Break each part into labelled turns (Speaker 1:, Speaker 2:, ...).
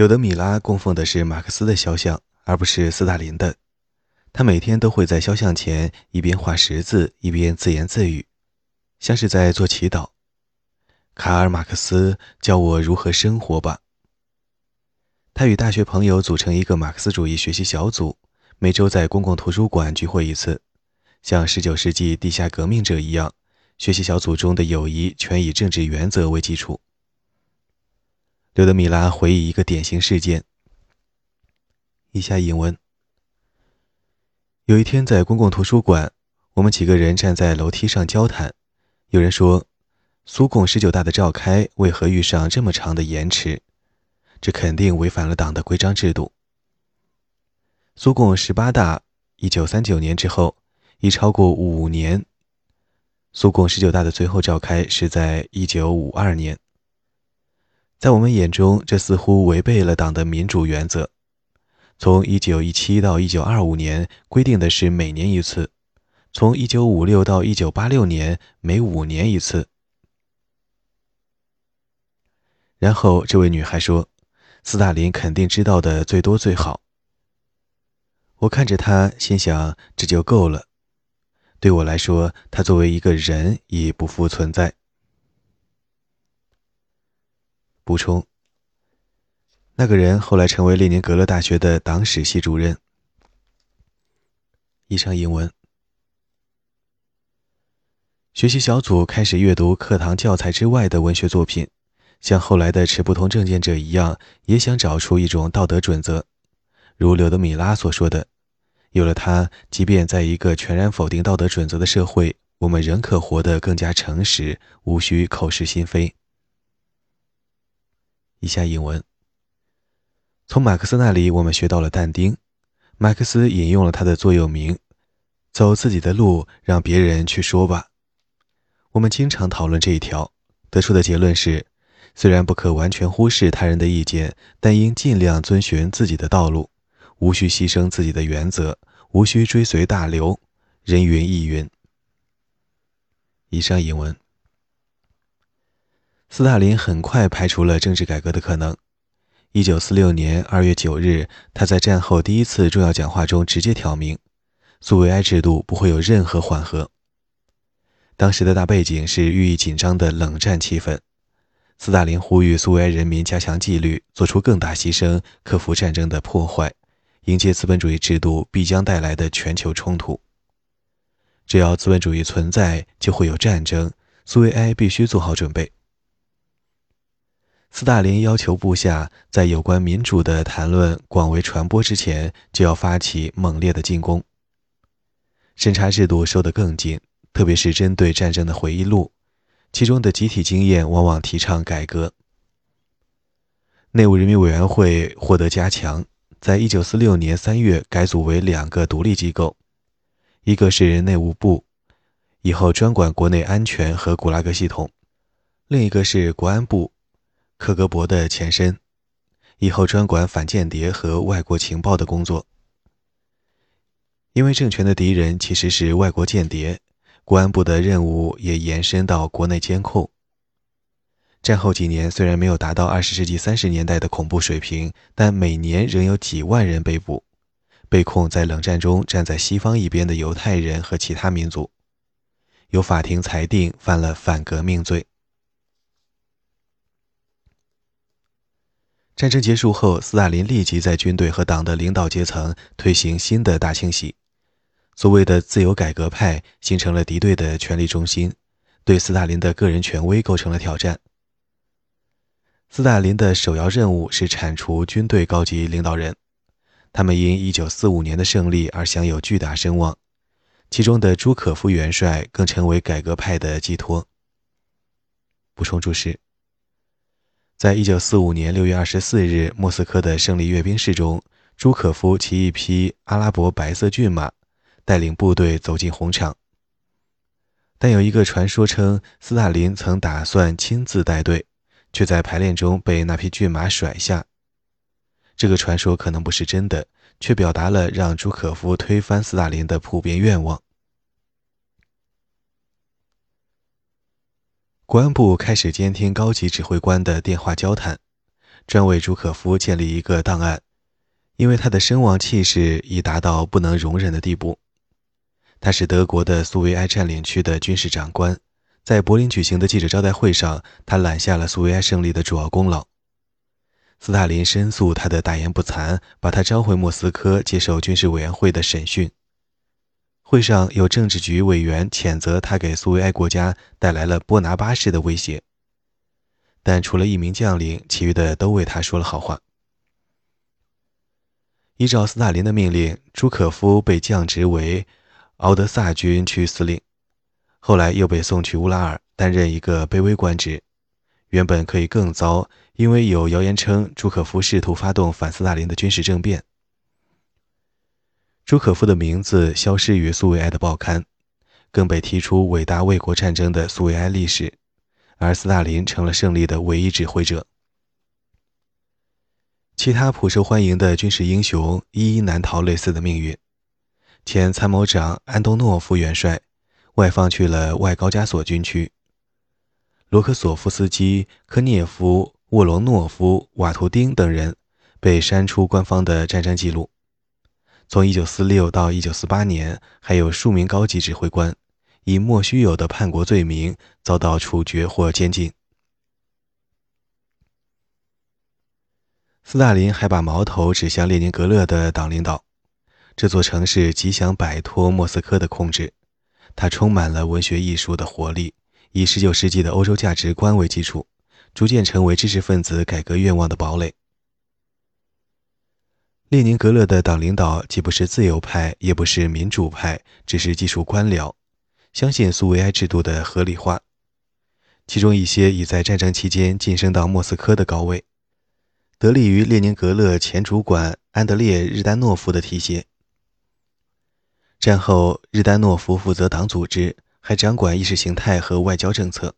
Speaker 1: 柳德米拉供奉的是马克思的肖像，而不是斯大林的。他每天都会在肖像前一边画十字，一边自言自语，像是在做祈祷。卡尔·马克思教我如何生活吧。他与大学朋友组成一个马克思主义学习小组，每周在公共图书馆聚会一次，像19世纪地下革命者一样。学习小组中的友谊全以政治原则为基础。刘德米拉回忆一个典型事件。以下引文：有一天在公共图书馆，我们几个人站在楼梯上交谈。有人说：“苏共十九大的召开为何遇上这么长的延迟？这肯定违反了党的规章制度。”苏共十八大一九三九年之后，已超过五年。苏共十九大的最后召开是在一九五二年。在我们眼中，这似乎违背了党的民主原则。从一九一七到一九二五年规定的是每年一次，从一九五六到一九八六年每五年一次。然后这位女孩说：“斯大林肯定知道的最多最好。”我看着她，心想这就够了。对我来说，他作为一个人已不复存在。补充：那个人后来成为列宁格勒大学的党史系主任。以上英文。学习小组开始阅读课堂教材之外的文学作品，像后来的持不同政见者一样，也想找出一种道德准则，如柳德米拉所说的。有了它，即便在一个全然否定道德准则的社会，我们仍可活得更加诚实，无需口是心非。以下引文：从马克思那里，我们学到了但丁。马克思引用了他的座右铭：“走自己的路，让别人去说吧。”我们经常讨论这一条，得出的结论是：虽然不可完全忽视他人的意见，但应尽量遵循自己的道路。无需牺牲自己的原则，无需追随大流。人云亦云。以上引文。斯大林很快排除了政治改革的可能。一九四六年二月九日，他在战后第一次重要讲话中直接挑明，苏维埃制度不会有任何缓和。当时的大背景是日益紧张的冷战气氛。斯大林呼吁苏维埃人民加强纪律，做出更大牺牲，克服战争的破坏。迎接资本主义制度必将带来的全球冲突。只要资本主义存在，就会有战争。苏维埃必须做好准备。斯大林要求部下在有关民主的谈论广为传播之前，就要发起猛烈的进攻。审查制度收得更紧，特别是针对战争的回忆录，其中的集体经验往往提倡改革。内务人民委员会获得加强。在一九四六年三月改组为两个独立机构，一个是内务部，以后专管国内安全和古拉格系统；另一个是国安部，克格勃的前身，以后专管反间谍和外国情报的工作。因为政权的敌人其实是外国间谍，国安部的任务也延伸到国内监控。战后几年虽然没有达到二十世纪三十年代的恐怖水平，但每年仍有几万人被捕，被控在冷战中站在西方一边的犹太人和其他民族，由法庭裁定犯了反革命罪。战争结束后，斯大林立即在军队和党的领导阶层推行新的大清洗，所谓的自由改革派形成了敌对的权力中心，对斯大林的个人权威构成了挑战。斯大林的首要任务是铲除军队高级领导人，他们因1945年的胜利而享有巨大声望，其中的朱可夫元帅更成为改革派的寄托。补充注释：在一九四五年六月二十四日莫斯科的胜利阅兵式中，朱可夫骑一匹阿拉伯白色骏马，带领部队走进红场。但有一个传说称，斯大林曾打算亲自带队。却在排练中被那匹骏马甩下。这个传说可能不是真的，却表达了让朱可夫推翻斯大林的普遍愿望。国安部开始监听高级指挥官的电话交谈，专为朱可夫建立一个档案，因为他的声望气势已达到不能容忍的地步。他是德国的苏维埃占领区的军事长官，在柏林举行的记者招待会上，他揽下了苏维埃胜利的主要功劳。斯大林申诉他的大言不惭，把他召回莫斯科接受军事委员会的审讯。会上有政治局委员谴责他给苏维埃国家带来了波拿巴式的威胁。但除了一名将领，其余的都为他说了好话。依照斯大林的命令，朱可夫被降职为敖德萨军区司令，后来又被送去乌拉尔担任一个卑微官职。原本可以更糟，因为有谣言称朱可夫试图发动反斯大林的军事政变。朱可夫的名字消失于苏维埃的报刊，更被踢出伟大卫国战争的苏维埃历史。而斯大林成了胜利的唯一指挥者。其他颇受欢迎的军事英雄一一难逃类似的命运。前参谋长安东诺夫元帅外放去了外高加索军区。罗科索夫斯基、科涅夫、沃罗诺夫、瓦图丁等人被删除官方的战争记录。从1946到1948年，还有数名高级指挥官。以莫须有的叛国罪名遭到处决或监禁。斯大林还把矛头指向列宁格勒的党领导。这座城市极想摆脱莫斯科的控制，它充满了文学艺术的活力，以19世纪的欧洲价值观为基础，逐渐成为知识分子改革愿望的堡垒。列宁格勒的党领导既不是自由派，也不是民主派，只是技术官僚。相信苏维埃制度的合理化，其中一些已在战争期间晋升到莫斯科的高位，得力于列宁格勒前主管安德烈·日丹诺夫的提携。战后，日丹诺夫负责党组织，还掌管意识形态和外交政策。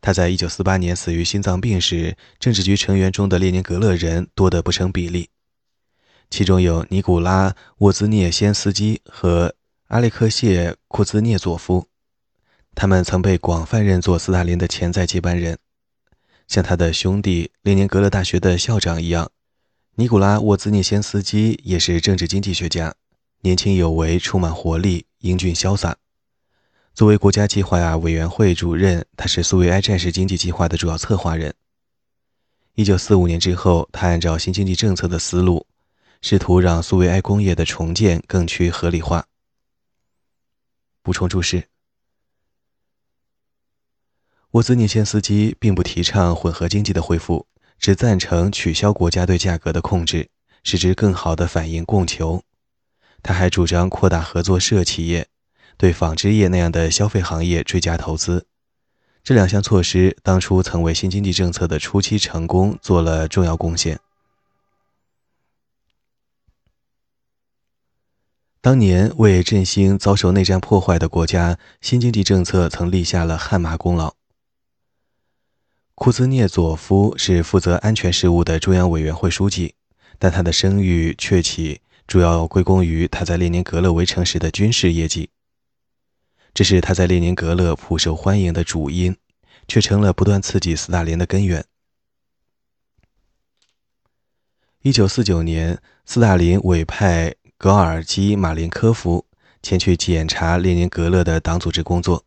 Speaker 1: 他在1948年死于心脏病时，政治局成员中的列宁格勒人多得不成比例，其中有尼古拉·沃兹涅先斯基和。阿列克谢·库兹涅佐夫，他们曾被广泛认作斯大林的潜在接班人，像他的兄弟列宁格勒大学的校长一样。尼古拉·沃兹涅先斯基也是政治经济学家，年轻有为，充满活力，英俊潇洒。作为国家计划委员会主任，他是苏维埃战时经济计划的主要策划人。1945年之后，他按照新经济政策的思路，试图让苏维埃工业的重建更趋合理化。补充注释：沃兹涅先斯基并不提倡混合经济的恢复，只赞成取消国家对价格的控制，使之更好地反映供求。他还主张扩大合作社企业，对纺织业那样的消费行业追加投资。这两项措施当初曾为新经济政策的初期成功做了重要贡献。当年为振兴遭受内战破坏的国家，新经济政策曾立下了汗马功劳。库兹涅佐夫是负责安全事务的中央委员会书记，但他的声誉鹊起主要归功于他在列宁格勒围城时的军事业绩。这是他在列宁格勒颇受欢迎的主因，却成了不断刺激斯大林的根源。一九四九年，斯大林委派。格尔基·马林科夫前去检查列宁格勒的党组织工作。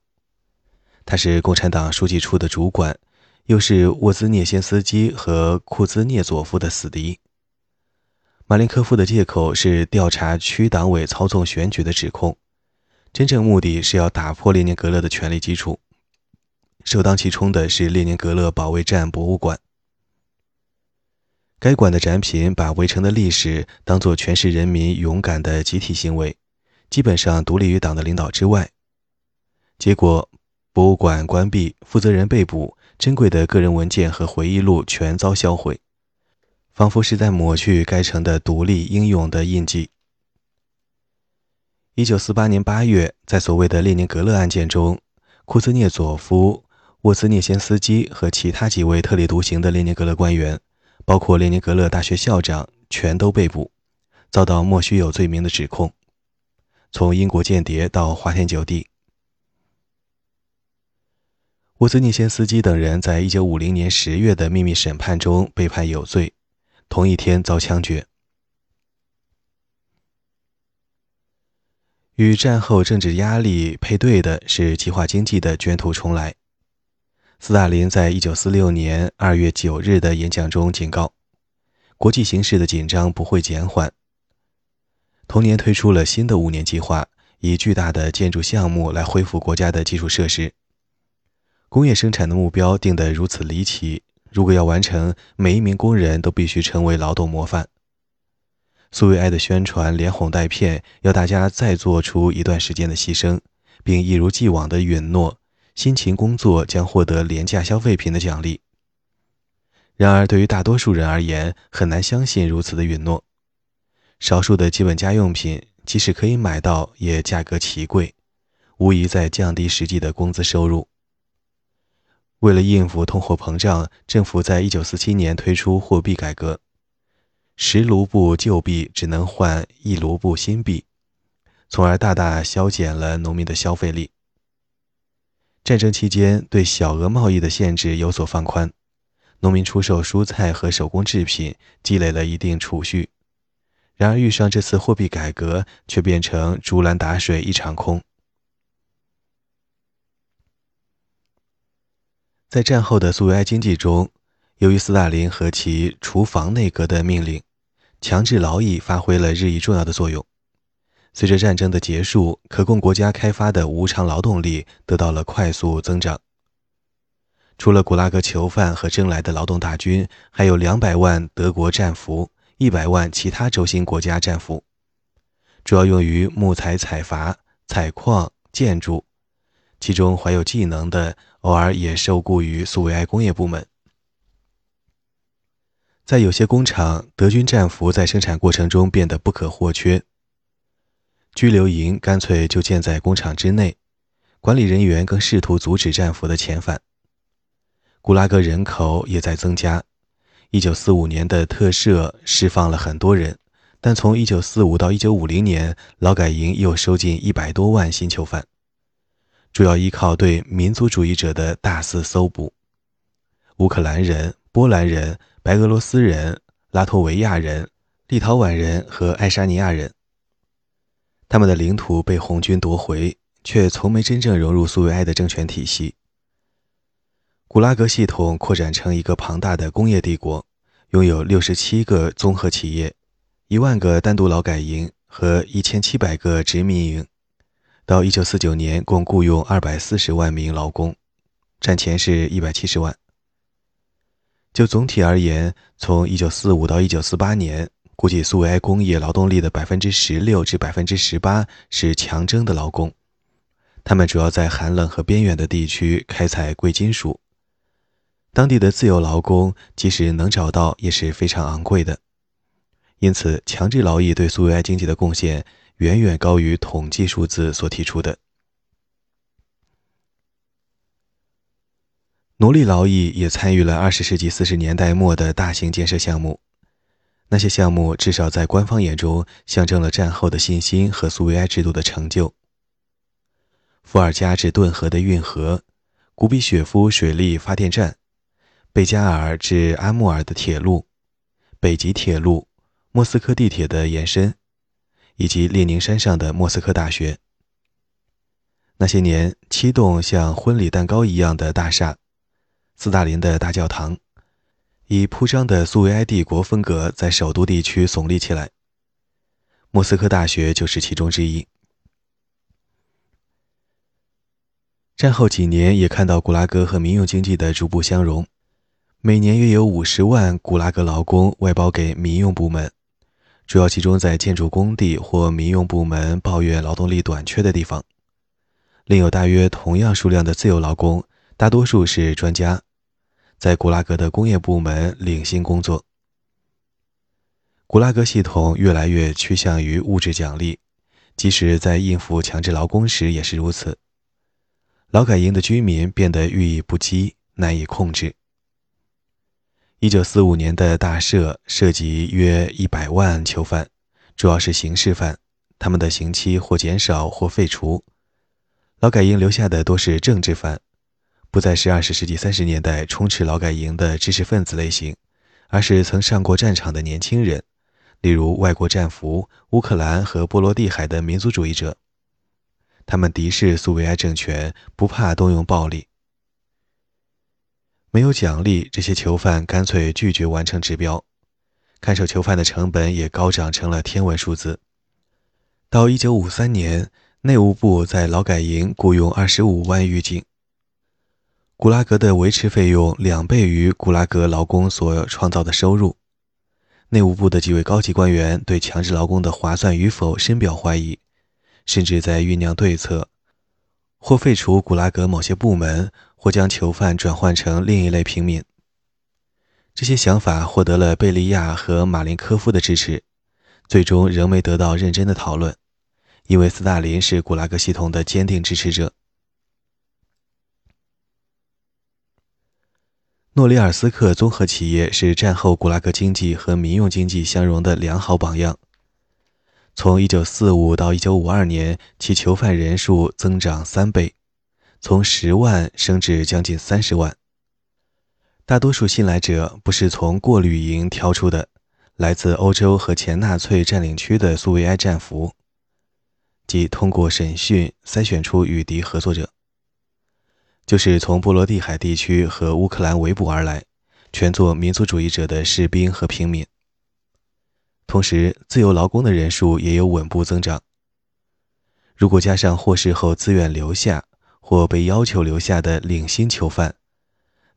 Speaker 1: 他是共产党书记处的主管，又是沃兹涅先斯基和库兹涅佐夫的死敌。马林科夫的借口是调查区党委操纵选举的指控，真正目的是要打破列宁格勒的权力基础。首当其冲的是列宁格勒保卫战博物馆。该馆的展品把围城的历史当作全市人民勇敢的集体行为，基本上独立于党的领导之外。结果，博物馆关闭，负责人被捕，珍贵的个人文件和回忆录全遭销毁，仿佛是在抹去该城的独立英勇的印记。一九四八年八月，在所谓的列宁格勒案件中，库兹涅佐夫、沃兹涅先斯基和其他几位特立独行的列宁格勒官员。包括列宁格勒大学校长全都被捕，遭到莫须有罪名的指控，从英国间谍到花天酒地。沃兹尼先斯基等人在一九五零年十月的秘密审判中被判有罪，同一天遭枪决。与战后政治压力配对的是计划经济的卷土重来。斯大林在一九四六年二月九日的演讲中警告，国际形势的紧张不会减缓。同年推出了新的五年计划，以巨大的建筑项目来恢复国家的基础设施。工业生产的目标定得如此离奇，如果要完成，每一名工人都必须成为劳动模范。苏维埃的宣传连哄带骗，要大家再做出一段时间的牺牲，并一如既往地允诺辛勤工作将获得廉价消费品的奖励。然而，对于大多数人而言，很难相信如此的允诺。少数的基本家用品，即使可以买到，也价格奇贵，无疑在降低实际的工资收入。为了应付通货膨胀，政府在一九四七年推出货币改革，十卢布旧币只能换一卢布新币，从而大大削减了农民的消费力。战争期间，对小额贸易的限制有所放宽，农民出售蔬菜和手工制品，积累了一定储蓄。然而，遇上这次货币改革，却变成竹篮打水一场空。在战后的苏维埃经济中，由于斯大林和其厨房内阁的命令，强制劳役发挥了日益重要的作用。随着战争的结束，可供国家开发的无偿劳动力得到了快速增长。除了古拉格囚犯和征来的劳动大军，还有两百万德国战俘、一百万其他轴心国家战俘，主要用于木材采伐、采矿、建筑，其中怀有技能的。偶尔也受雇于苏维埃工业部门。在有些工厂，德军战俘在生产过程中变得不可或缺。拘留营干脆就建在工厂之内，管理人员更试图阻止战俘的遣返。古拉格人口也在增加。1945年的特赦释放了很多人，但从1945到1950年，劳改营又收进一百多万新囚犯。主要依靠对民族主义者的大肆搜捕，乌克兰人、波兰人、白俄罗斯人、拉脱维亚人、立陶宛人和爱沙尼亚人，他们的领土被红军夺回，却从没真正融入苏维埃的政权体系。古拉格系统扩展成一个庞大的工业帝国，拥有六十七个综合企业、一万个单独劳改营和一千七百个殖民营。到一九四九年，共雇佣二百四十万名劳工，战前是一百七十万。就总体而言，从一九四五到一九四八年，估计苏维埃工业劳动力的百分之十六至百分之十八是强征的劳工，他们主要在寒冷和边远的地区开采贵金属。当地的自由劳工即使能找到，也是非常昂贵的。因此，强制劳役对苏维埃经济的贡献。远远高于统计数字所提出的。奴隶劳役也参与了二十世纪四十年代末的大型建设项目，那些项目至少在官方眼中象征了战后的信心和苏维埃制度的成就。伏尔加至顿河的运河，古比雪夫水力发电站，贝加尔至阿穆尔的铁路，北极铁路，莫斯科地铁的延伸。以及列宁山上的莫斯科大学。那些年，七栋像婚礼蛋糕一样的大厦，斯大林的大教堂，以铺张的苏维埃帝国风格在首都地区耸立起来。莫斯科大学就是其中之一。战后几年也看到古拉格和民用经济的逐步相融，每年约有五十万古拉格劳工外包给民用部门。主要集中在建筑工地或民用部门抱怨劳动力短缺的地方，另有大约同样数量的自由劳工，大多数是专家，在古拉格的工业部门领薪工作。古拉格系统越来越趋向于物质奖励，即使在应付强制劳工时也是如此。劳改营的居民变得寓意不羁，难以控制。一九四五年的大赦涉及约一百万囚犯，主要是刑事犯，他们的刑期或减少或废除。劳改营留下的多是政治犯，不再是二十世纪三十年代充斥劳改营的知识分子类型，而是曾上过战场的年轻人，例如外国战俘、乌克兰和波罗的海的民族主义者。他们敌视苏维埃政权，不怕动用暴力。没有奖励，这些囚犯干脆拒绝完成指标。看守囚犯的成本也高涨成了天文数字。到一九五三年，内务部在劳改营雇佣二十五万狱警。古拉格的维持费用两倍于古拉格劳工所创造的收入。内务部的几位高级官员对强制劳工的划算与否深表怀疑，甚至在酝酿对策，或废除古拉格某些部门，或将囚犯转换成另一类平民。这些想法获得了贝利亚和马林科夫的支持，最终仍没得到认真的讨论，因为斯大林是古拉格系统的坚定支持者。诺里尔斯克综合企业是战后古拉格经济和民用经济相融的良好榜样。从1945到1952年，其囚犯人数增长三倍，从十万升至将近三十万。大多数新来者不是从过滤营挑出的，来自欧洲和前纳粹占领区的苏维埃战俘，即通过审讯筛选出与敌合作者，就是从波罗的海地区和乌克兰围捕而来，全做民族主义者的士兵和平民。同时，自由劳工的人数也有稳步增长。如果加上获释后自愿留下或被要求留下的领薪囚犯，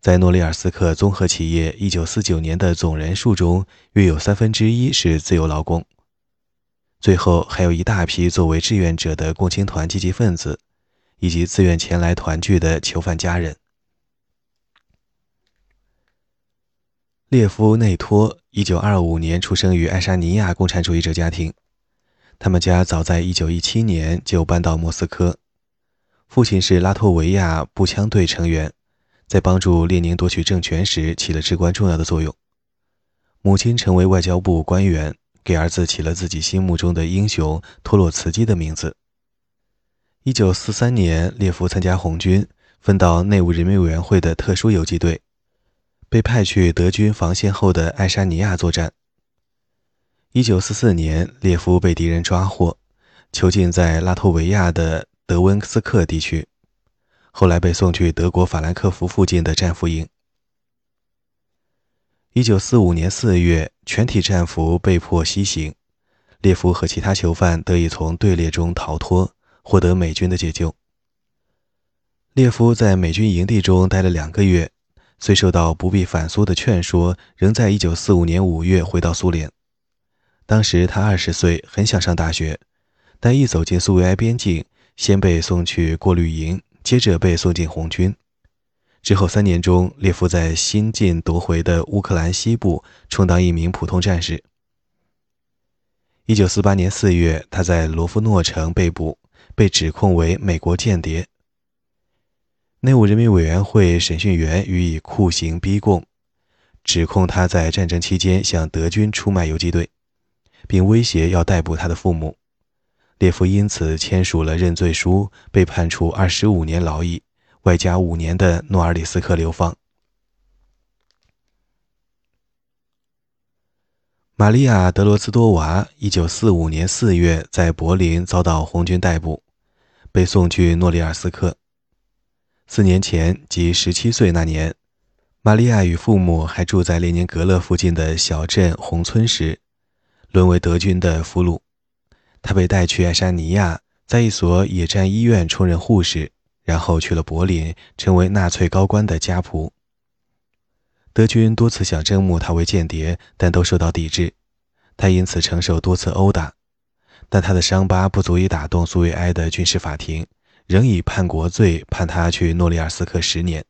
Speaker 1: 在诺里尔斯克综合企业1949年的总人数中，约有三分之一是自由劳工。最后还有一大批作为志愿者的共青团积极分子，以及自愿前来团聚的囚犯家人。列夫内托1925年出生于爱沙尼亚共产主义者家庭，他们家早在1917年就搬到莫斯科。父亲是拉脱维亚步枪队成员。在帮助列宁夺取政权时起了至关重要的作用。母亲成为外交部官员，给儿子起了自己心目中的英雄托洛茨基的名字。一九四三年，列夫参加红军，分到内务人民委员会的特殊游击队，被派去德军防线后的爱沙尼亚作战。一九四四年，列夫被敌人抓获，囚禁在拉脱维亚的德温斯克地区。后来被送去德国法兰克福附近的战俘营。一九四五年四月，全体战俘被迫西行，列夫和其他囚犯得以从队列中逃脱，获得美军的解救。列夫在美军营地中待了两个月，虽受到不必反苏的劝说，仍在一九四五年五月回到苏联。当时他二十岁，很想上大学，但一走进苏维埃边境，先被送去过滤营。接着被送进红军，之后三年中，列夫在新近夺回的乌克兰西部充当一名普通战士。一九四八年四月，他在罗夫诺城被捕，被指控为美国间谍。内务人民委员会审讯员予以酷刑逼供，指控他在战争期间向德军出卖游击队，并威胁要逮捕他的父母。列夫因此签署了认罪书，被判处二十五年劳役，外加五年的诺尔里斯克流放。玛利亚·德罗兹多娃，一九四五年四月在柏林遭到红军逮捕，被送去诺里尔斯克。四年前，即十七岁那年，玛利亚与父母还住在列宁格勒附近的小镇红村时，沦为德军的俘虏。他被带去爱沙尼亚，在一所野战医院充任护士，然后去了柏林，成为纳粹高官的家仆。德军多次想征募他为间谍，但都受到抵制，他因此承受多次殴打。但他的伤疤不足以打动苏维埃的军事法庭，仍以叛国罪判他去诺里尔斯克十年。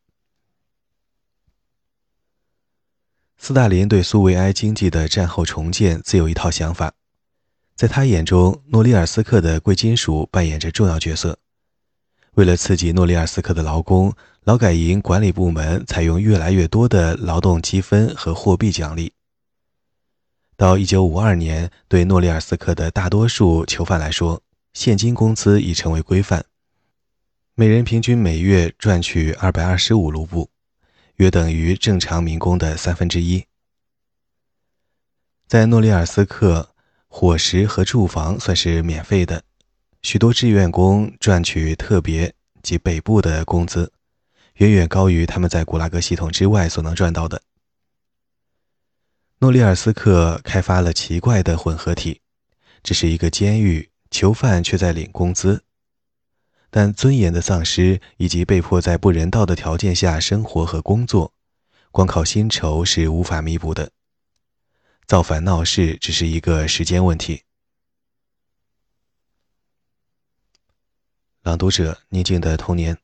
Speaker 1: 斯大林对苏维埃经济的战后重建自有一套想法。在他眼中，诺里尔斯克的贵金属扮演着重要角色。为了刺激诺里尔斯克的劳工，劳改营管理部门采用越来越多的劳动积分和货币奖励。到1952年，对诺里尔斯克的大多数囚犯来说，现金工资已成为规范。每人平均每月赚取二百二十五卢布，约等于正常民工的三分之一。在诺里尔斯克，伙食和住房算是免费的，许多志愿工赚取特别及北部的工资，远远高于他们在古拉格系统之外所能赚到的。诺里尔斯克开发了奇怪的混合体，这是一个监狱，囚犯却在领工资，但尊严的丧失以及被迫在不人道的条件下生活和工作，光靠薪酬是无法弥补的。造反闹事只是一个时间问题。朗读者：宁静的童年。